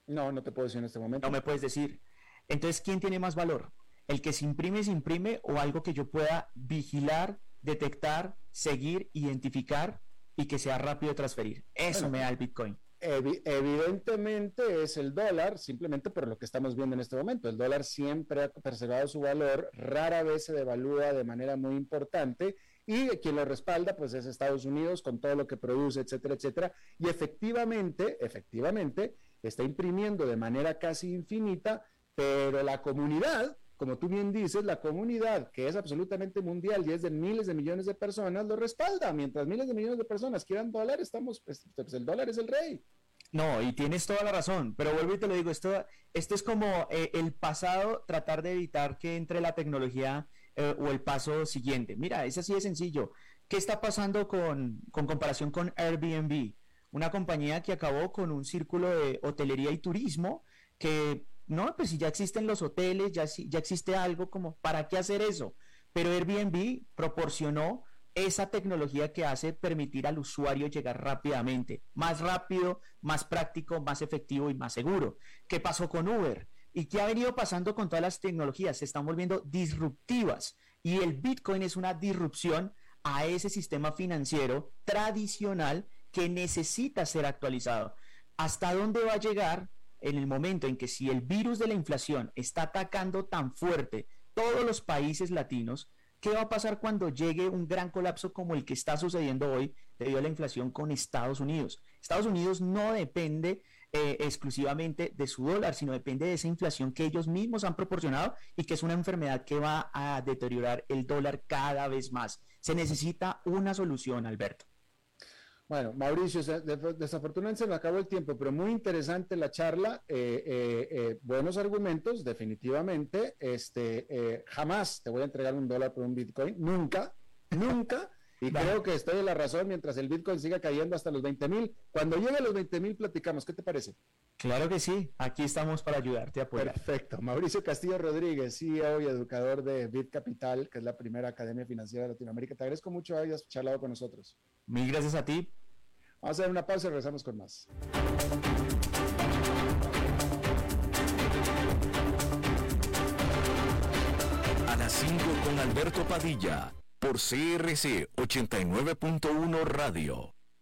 Speaker 4: No, no te puedo decir en este momento.
Speaker 5: No me puedes decir. Entonces, ¿quién tiene más valor? ¿El que se imprime, se imprime o algo que yo pueda vigilar, detectar, seguir, identificar y que sea rápido de transferir. Eso me da el Bitcoin.
Speaker 4: evidentemente es el dólar, simplemente por lo que estamos viendo en este momento. El dólar siempre ha preservado su valor, rara vez se devalúa de manera muy importante y quien lo respalda pues es Estados Unidos con todo lo que produce, etcétera, etcétera. Y efectivamente, efectivamente, está imprimiendo de manera casi infinita, pero la comunidad como tú bien dices, la comunidad, que es absolutamente mundial y es de miles de millones de personas, lo respalda. Mientras miles de millones de personas quieran dólar, estamos, pues, pues, el dólar es el rey.
Speaker 5: No, y tienes toda la razón, pero vuelvo y te lo digo, esto, esto es como eh, el pasado, tratar de evitar que entre la tecnología eh, o el paso siguiente. Mira, es así de sencillo. ¿Qué está pasando con, con comparación con Airbnb? Una compañía que acabó con un círculo de hotelería y turismo que no, pues si ya existen los hoteles, ya, ya existe algo como, ¿para qué hacer eso? Pero Airbnb proporcionó esa tecnología que hace permitir al usuario llegar rápidamente, más rápido, más práctico, más efectivo y más seguro. ¿Qué pasó con Uber? ¿Y qué ha venido pasando con todas las tecnologías? Se están volviendo disruptivas y el Bitcoin es una disrupción a ese sistema financiero tradicional que necesita ser actualizado. ¿Hasta dónde va a llegar en el momento en que si el virus de la inflación está atacando tan fuerte todos los países latinos, ¿qué va a pasar cuando llegue un gran colapso como el que está sucediendo hoy debido a la inflación con Estados Unidos? Estados Unidos no depende eh, exclusivamente de su dólar, sino depende de esa inflación que ellos mismos han proporcionado y que es una enfermedad que va a deteriorar el dólar cada vez más. Se necesita una solución, Alberto.
Speaker 4: Bueno, Mauricio, desafortunadamente se me acabó el tiempo, pero muy interesante la charla, eh, eh, buenos argumentos, definitivamente. Este, jamás te voy a entregar un dólar por un Bitcoin, nunca, nunca. Y creo que estoy en la razón mientras el Bitcoin siga cayendo hasta los 20 mil. Cuando llegue a los 20 mil, platicamos. ¿Qué te parece?
Speaker 5: Claro que sí. Aquí estamos para ayudarte a apoyar.
Speaker 4: Perfecto. Mauricio Castillo Rodríguez, CEO y educador de Bit Capital, que es la primera academia financiera de Latinoamérica. Te agradezco mucho que hayas charlado con nosotros.
Speaker 5: Mil gracias a ti.
Speaker 4: Vamos a hacer una pausa y regresamos con más.
Speaker 3: A las 5 con Alberto Padilla por CRC 89.1 Radio.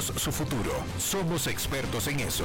Speaker 2: su futuro. Somos expertos en eso.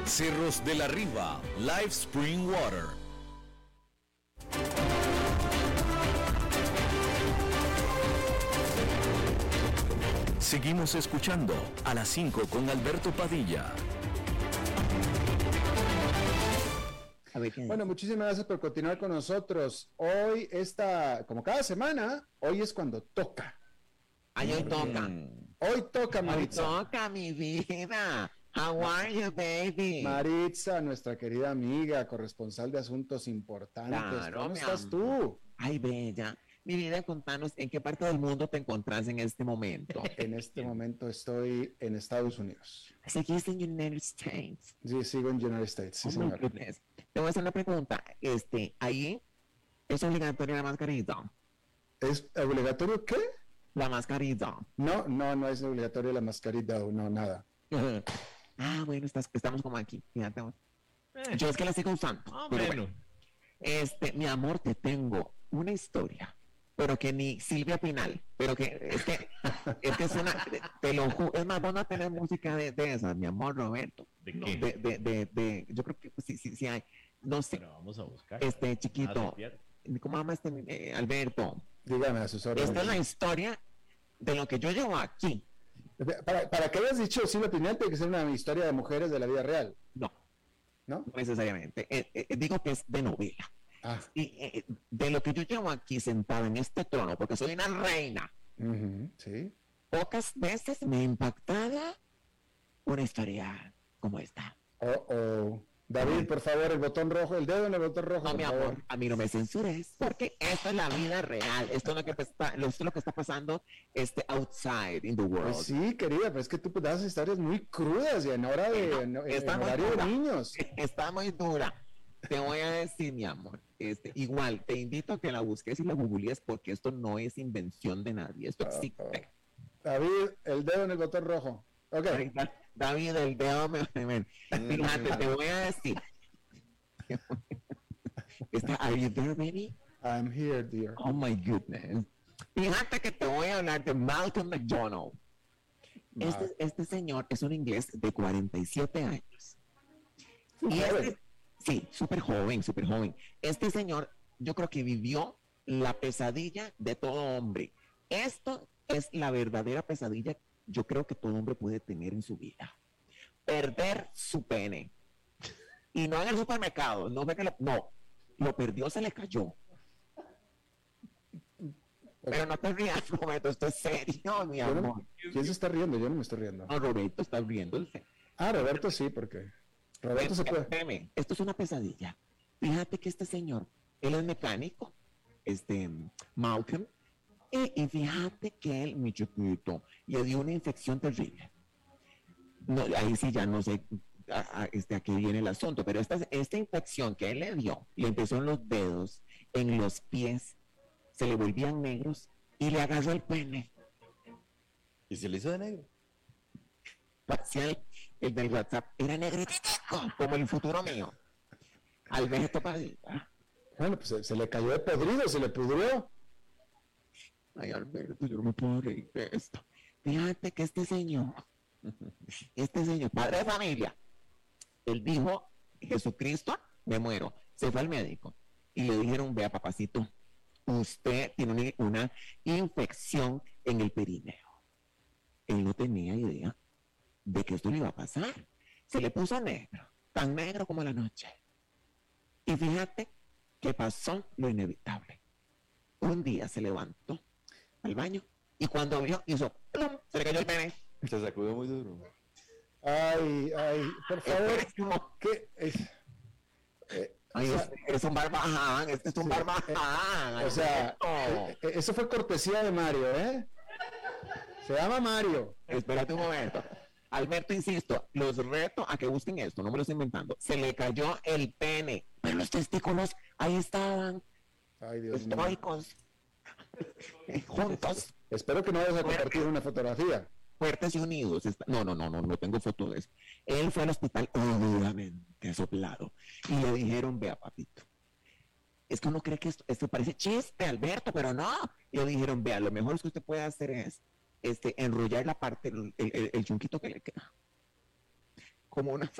Speaker 3: Cerros de la Riva, Live Spring Water. Seguimos escuchando a las 5 con Alberto Padilla.
Speaker 4: Bueno, muchísimas gracias por continuar con nosotros. Hoy está, como cada semana, hoy es cuando toca.
Speaker 6: Ay, hoy toca.
Speaker 4: Hoy toca, Maritza.
Speaker 6: Hoy toca, mi vida. How are you, baby?
Speaker 4: Maritza, nuestra querida amiga, corresponsal de asuntos importantes. ¿Cómo estás tú?
Speaker 6: Ay, bella. Mi vida, contanos en qué parte del mundo te encontrás en este momento.
Speaker 4: en este momento estoy en Estados Unidos.
Speaker 6: ¿Seguís en United States?
Speaker 4: Sí, sigo en United States, sí,
Speaker 6: oh,
Speaker 4: señor.
Speaker 6: Te voy a hacer una pregunta. Este, ahí es obligatoria la mascarilla.
Speaker 4: ¿Es obligatorio qué?
Speaker 6: La mascarilla.
Speaker 4: No, no, no es obligatorio la mascarilla, no, nada.
Speaker 6: Ah, bueno, estamos como aquí. Fíjate. Eh. Yo es que la sigo usando. Ah, bueno. Este, mi amor, te tengo una historia, pero que ni Silvia Pinal, pero que es que es que es una, te lo juro, es más, van a tener música de, de esas, mi amor Roberto.
Speaker 5: ¿De qué?
Speaker 6: De, de, de, yo creo que sí, sí, sí hay. No sé.
Speaker 5: Pero vamos a buscar.
Speaker 6: Este chiquito. ¿Cómo llama este eh, Alberto?
Speaker 4: Dígame, asesor.
Speaker 6: Esta es la historia de lo que yo llevo aquí
Speaker 4: para, para que hayas dicho Silvia Pinal, tiene que ser una historia de mujeres de la vida real.
Speaker 6: No. ¿No? necesariamente. Eh, eh, digo que es de novela. Ah. Y eh, de lo que yo llevo aquí sentado en este trono, porque soy una reina,
Speaker 4: sí.
Speaker 6: pocas veces me ha impactado una historia como esta.
Speaker 4: Oh, oh. David, por favor, el botón rojo, el dedo en el botón rojo.
Speaker 6: No, mi amor, a mí no me censures, porque esta es la vida real. Esto es lo que está, esto es lo que está pasando este, outside in the world.
Speaker 4: Pues sí, querida, pero es que tú das historias muy crudas y en hora de, en, horario de niños.
Speaker 6: Está muy dura. Te voy a decir, mi amor, este, igual, te invito a que la busques y la googlees porque esto no es invención de nadie, esto existe.
Speaker 4: David, el dedo en el botón rojo. Ok.
Speaker 6: David, el dedo me, Fíjate, te voy a decir. Está, are you there, baby?
Speaker 4: I'm here, dear.
Speaker 6: Oh my goodness. Fíjate que te voy a hablar de Malcolm McDonald. Este, este señor es un inglés de 47 años. Y este, sí, súper joven, súper joven. Este señor, yo creo que vivió la pesadilla de todo hombre. Esto es la verdadera pesadilla, yo creo que todo hombre puede tener en su vida. Perder su pene. Y no en el supermercado, no, no, lo perdió, se le cayó. Pero no te rías, Roberto, esto es serio, mi amor.
Speaker 4: ¿Quién se está riendo? Yo no me estoy riendo.
Speaker 6: No, Roberto está riendo.
Speaker 4: Ah, Roberto sí, porque Roberto se
Speaker 6: puede. esto es una pesadilla. Fíjate que este señor, él es mecánico, este, Malcolm, y, fíjate que él, mi chiquito, le dio una infección terrible. No, ahí sí ya no sé a, este, a qué viene el asunto, pero esta, esta infección que él le dio, le empezó en los dedos, en los pies, se le volvían negros y le agarró el pene.
Speaker 7: ¿Y se le hizo de negro?
Speaker 6: Parcial, el del WhatsApp era negro como el futuro mío. Alberto Padilla.
Speaker 4: Bueno, pues se, le cayó de podrido, se le pudrió.
Speaker 6: Ay, Alberto, yo no me puedo reír de esto. Fíjate que este señor, este señor, padre de familia, él dijo, Jesucristo, me muero. Se fue al médico y le dijeron, vea papacito, usted tiene una infección en el perineo. Él no tenía idea de que esto le iba a pasar. Se le puso negro, tan negro como la noche. Y fíjate que pasó lo inevitable. Un día se levantó al baño y cuando vio, hizo ¡plum! Se le cayó el pene.
Speaker 7: Se sacudió muy duro.
Speaker 4: Ay, ay, por favor. ¿Qué es?
Speaker 6: Eh, Ay, es un barbaján, este es un barbaján.
Speaker 4: o sea, eh, eh, eso fue cortesía de Mario, ¿eh? Se llama Mario.
Speaker 6: Espérate un momento. Alberto, insisto, los reto a que busquen esto, no me lo estoy inventando. Se le cayó el pene, pero los testículos ahí estaban. Ay, Dios estoicos. juntos.
Speaker 4: Espero que no vayas a compartir una fotografía.
Speaker 6: Fuertes y unidos. No, no, no, no, no tengo foto de eso. Él fue al hospital, obviamente, soplado. Y le dijeron, vea, papito. Es que uno cree que esto, esto parece chiste, Alberto, pero no. Y le dijeron, vea, lo mejor que usted puede hacer es este, enrollar la parte, el, el, chunquito que le queda. Como una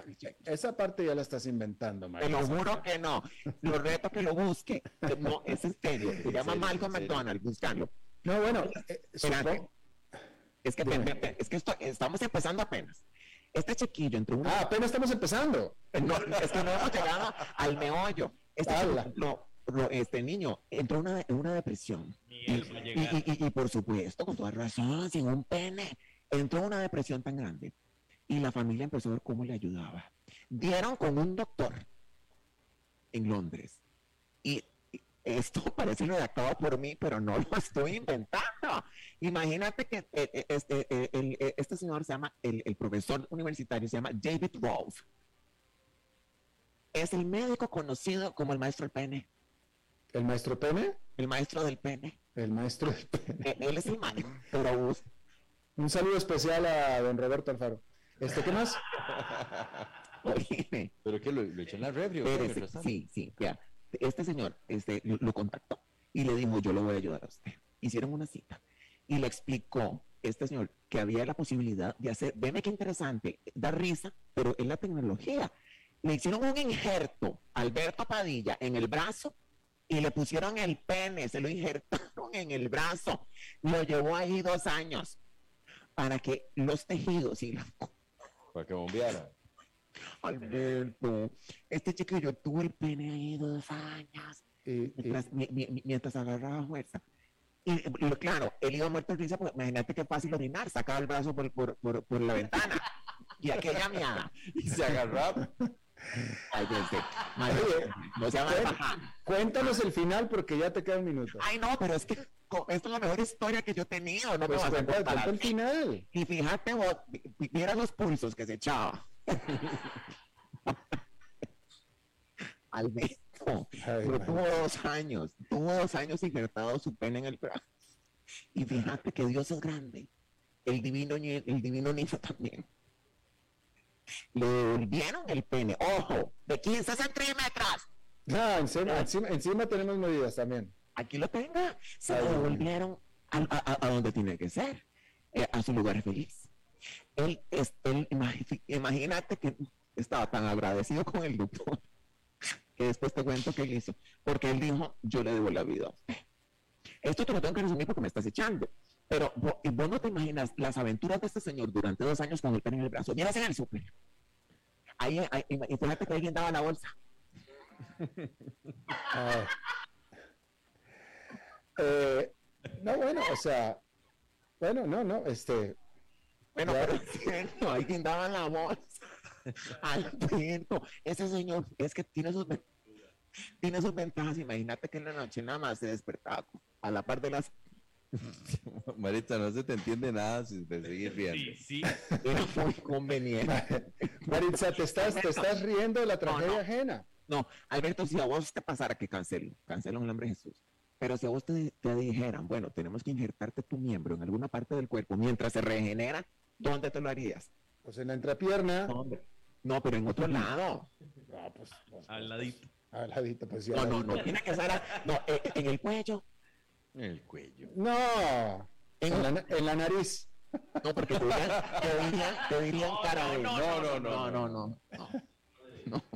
Speaker 4: Esa parte ya la estás inventando,
Speaker 6: Mario. Te lo juro que no. Lo reto que lo busque. No, es en serio. Se llama Malcolm McDonald, buscarlo.
Speaker 4: No, bueno,
Speaker 6: eh, es que, es que esto, estamos empezando apenas. Este chiquillo entró una...
Speaker 4: Ah, apenas estamos empezando.
Speaker 6: No, es que no hemos llegado al meollo. Este chiquillo, este niño entró una, en una depresión. Y, por supuesto, con toda razón, sin un pene, entró en una depresión tan grande. Y la familia empezó a ver cómo le ayudaba. Dieron con un doctor en Londres. Y esto parece redactado por mí, pero no lo estoy inventando. Imagínate que eh, eh, este, eh, este señor se llama, el, el profesor universitario se llama David Rolfe. Es el médico conocido como el maestro del pene.
Speaker 4: ¿El maestro pene?
Speaker 6: El maestro del pene.
Speaker 4: El maestro del pene.
Speaker 6: Él es el maestro.
Speaker 4: Un saludo especial a don Roberto Alfaro. Este, ¿qué más?
Speaker 7: ¿Pero qué? ¿Lo, echó en la red?
Speaker 6: Sí, sí, ya. Este señor este, lo contactó y le dijo, yo le voy a ayudar a usted. Hicieron una cita y le explicó este señor que había la posibilidad de hacer, veme qué interesante, da risa, pero en la tecnología. Le hicieron un injerto Alberto Padilla en el brazo y le pusieron el pene, se lo injertaron en el brazo. Lo llevó ahí dos años para que los tejidos y la...
Speaker 7: Para que bombeara.
Speaker 6: Alberto, este chiquillo tuvo el pene ahí dos años mientras, agarraba fuerza. Y, claro, él iba muerto de risa, pues imagínate qué fácil orinar, sacaba el brazo por, por, por, por la ventana y aquella miada.
Speaker 7: Y se agarraba.
Speaker 6: Ay,
Speaker 4: no se llama Cuéntanos el final porque ya te queda un minuto.
Speaker 6: Ay, no, pero es que esto es la mejor historia que yo he tenido. No
Speaker 4: pues cuenta, el final.
Speaker 6: Y fíjate vos, mira los pulsos que se echaba. Alberto, tuvo dos años, tuvo dos años injertado su pene en el brazo. Y fíjate que Dios es grande. El divino, el divino niño también le devolvieron el pene, ojo, de 15 centímetros.
Speaker 4: Ah, encima, encima, tenemos medidas también.
Speaker 6: Aquí lo tenga. Se lo devolvieron a, a- a donde tiene que ser, eh, a su lugar feliz. Él, es, él imagínate que estaba tan agradecido con el doctor que después te cuento qué hizo, porque él dijo, yo le debo la vida a usted. Esto te lo tengo que resumir porque me estás echando. Pero vos no te imaginas las aventuras de este señor durante dos años con el pene en el brazo. Miras en el súper. Ahí, ahí, y fíjate que alguien daba la bolsa.
Speaker 4: Ah. Eh, no, bueno, o sea, bueno, no, no, este,
Speaker 6: Bueno,
Speaker 4: Ya.
Speaker 6: pero cierto, alguien daba la bolsa. Alberto, ese señor es que tiene sus, tiene sus ventajas. Imagínate que en la noche nada más se despertaba a la par de las.
Speaker 7: Marita, no se te entiende nada si te sigues riendo.
Speaker 8: Sí, sí.
Speaker 6: Era muy conveniente.
Speaker 4: Maritza, te estás, te estás riendo de la tragedia
Speaker 6: no.
Speaker 4: ajena.
Speaker 6: No, Alberto, si a vos te pasara que cancelo, cancelo en el nombre de Jesús. Pero si a vos te, te dijeran, bueno, tenemos que injertarte tu miembro en alguna parte del cuerpo mientras se regenera, ¿dónde te lo harías?
Speaker 4: Pues en la entrepierna.
Speaker 6: ¿Dónde? No, pero en otro lado.
Speaker 4: No, pues, pues,
Speaker 8: Al ladito.
Speaker 4: al ladito, pues sí,
Speaker 6: No, no, no, tiene que ser a- no, eh, en el cuello.
Speaker 7: En el cuello.
Speaker 4: No,
Speaker 6: En
Speaker 4: la, en la nariz.
Speaker 6: No, porque te dirían, te dirían, te dirían cara de...
Speaker 7: no, no, no,
Speaker 6: no, no, no.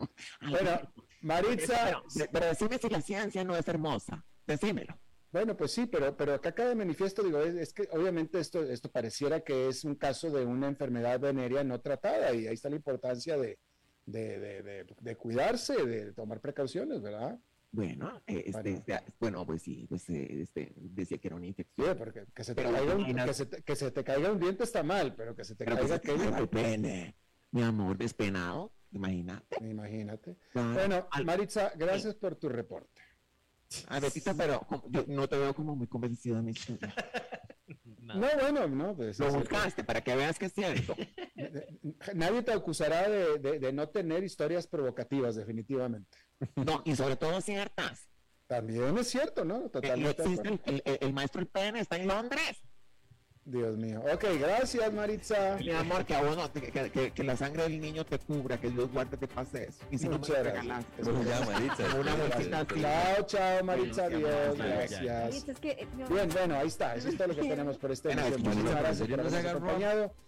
Speaker 4: Bueno, Maritza,
Speaker 6: pero, pero decime si la ciencia no es hermosa. Decímelo.
Speaker 4: bueno, pues sí, pero, pero acá cada manifiesto, digo, es, es que obviamente esto, esto pareciera que es un caso de una enfermedad venérea no tratada y ahí está la importancia de, de, de, de- de cuidarse, de tomar precauciones, ¿verdad?
Speaker 6: Bueno, eh, este,
Speaker 4: Bueno.
Speaker 6: este, bueno, pues sí, pues, este, decía que era una
Speaker 4: Sí,
Speaker 6: infección.
Speaker 4: porque que se te, caiga un, que se te- que se te caiga un diente está mal, pero que se te
Speaker 6: Pero que
Speaker 4: caiga
Speaker 6: se te caiga el pene. Mi amor, despenado, imagínate.
Speaker 4: imagínate.
Speaker 6: Claro.
Speaker 4: Bueno,
Speaker 6: Al-
Speaker 4: Maritza, gracias por tu reporte.
Speaker 6: A Betita, pero yo no te veo como muy convencida, mi.
Speaker 8: Nada.
Speaker 4: No, bueno, no, pues
Speaker 6: Lo
Speaker 4: es-
Speaker 6: buscaste para que veas que es cierto.
Speaker 4: nadie te acusará de, de- de no tener historias provocativas, definitivamente.
Speaker 6: No, y sobre todo ciertas.
Speaker 4: También es cierto, ¿no?
Speaker 6: Que no
Speaker 4: Totalmente.
Speaker 6: existe el, el- el maestro el pene, está en Londres.
Speaker 4: Dios mío. Ok, gracias, Maritza.
Speaker 6: Mi amor, que a vos no, que, que- que- que la sangre del niño te cubra, que Dios guarde te pase eso. Y si no me
Speaker 4: Muchas gracias.
Speaker 6: regalaste,
Speaker 4: Bueno,
Speaker 7: ya, Maritza.
Speaker 6: Una bolsita así.
Speaker 4: Chao, chao, Maritza.
Speaker 6: Bueno, ya.
Speaker 4: Gracias.
Speaker 9: Es que,
Speaker 4: Bien, bueno, ahí está. Eso es todo lo que tenemos por este
Speaker 6: que
Speaker 4: Muchísimas
Speaker 7: Maritza,
Speaker 4: gracias
Speaker 7: ¿en
Speaker 4: por
Speaker 7: no
Speaker 4: habernos acompañado.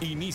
Speaker 2: Inicia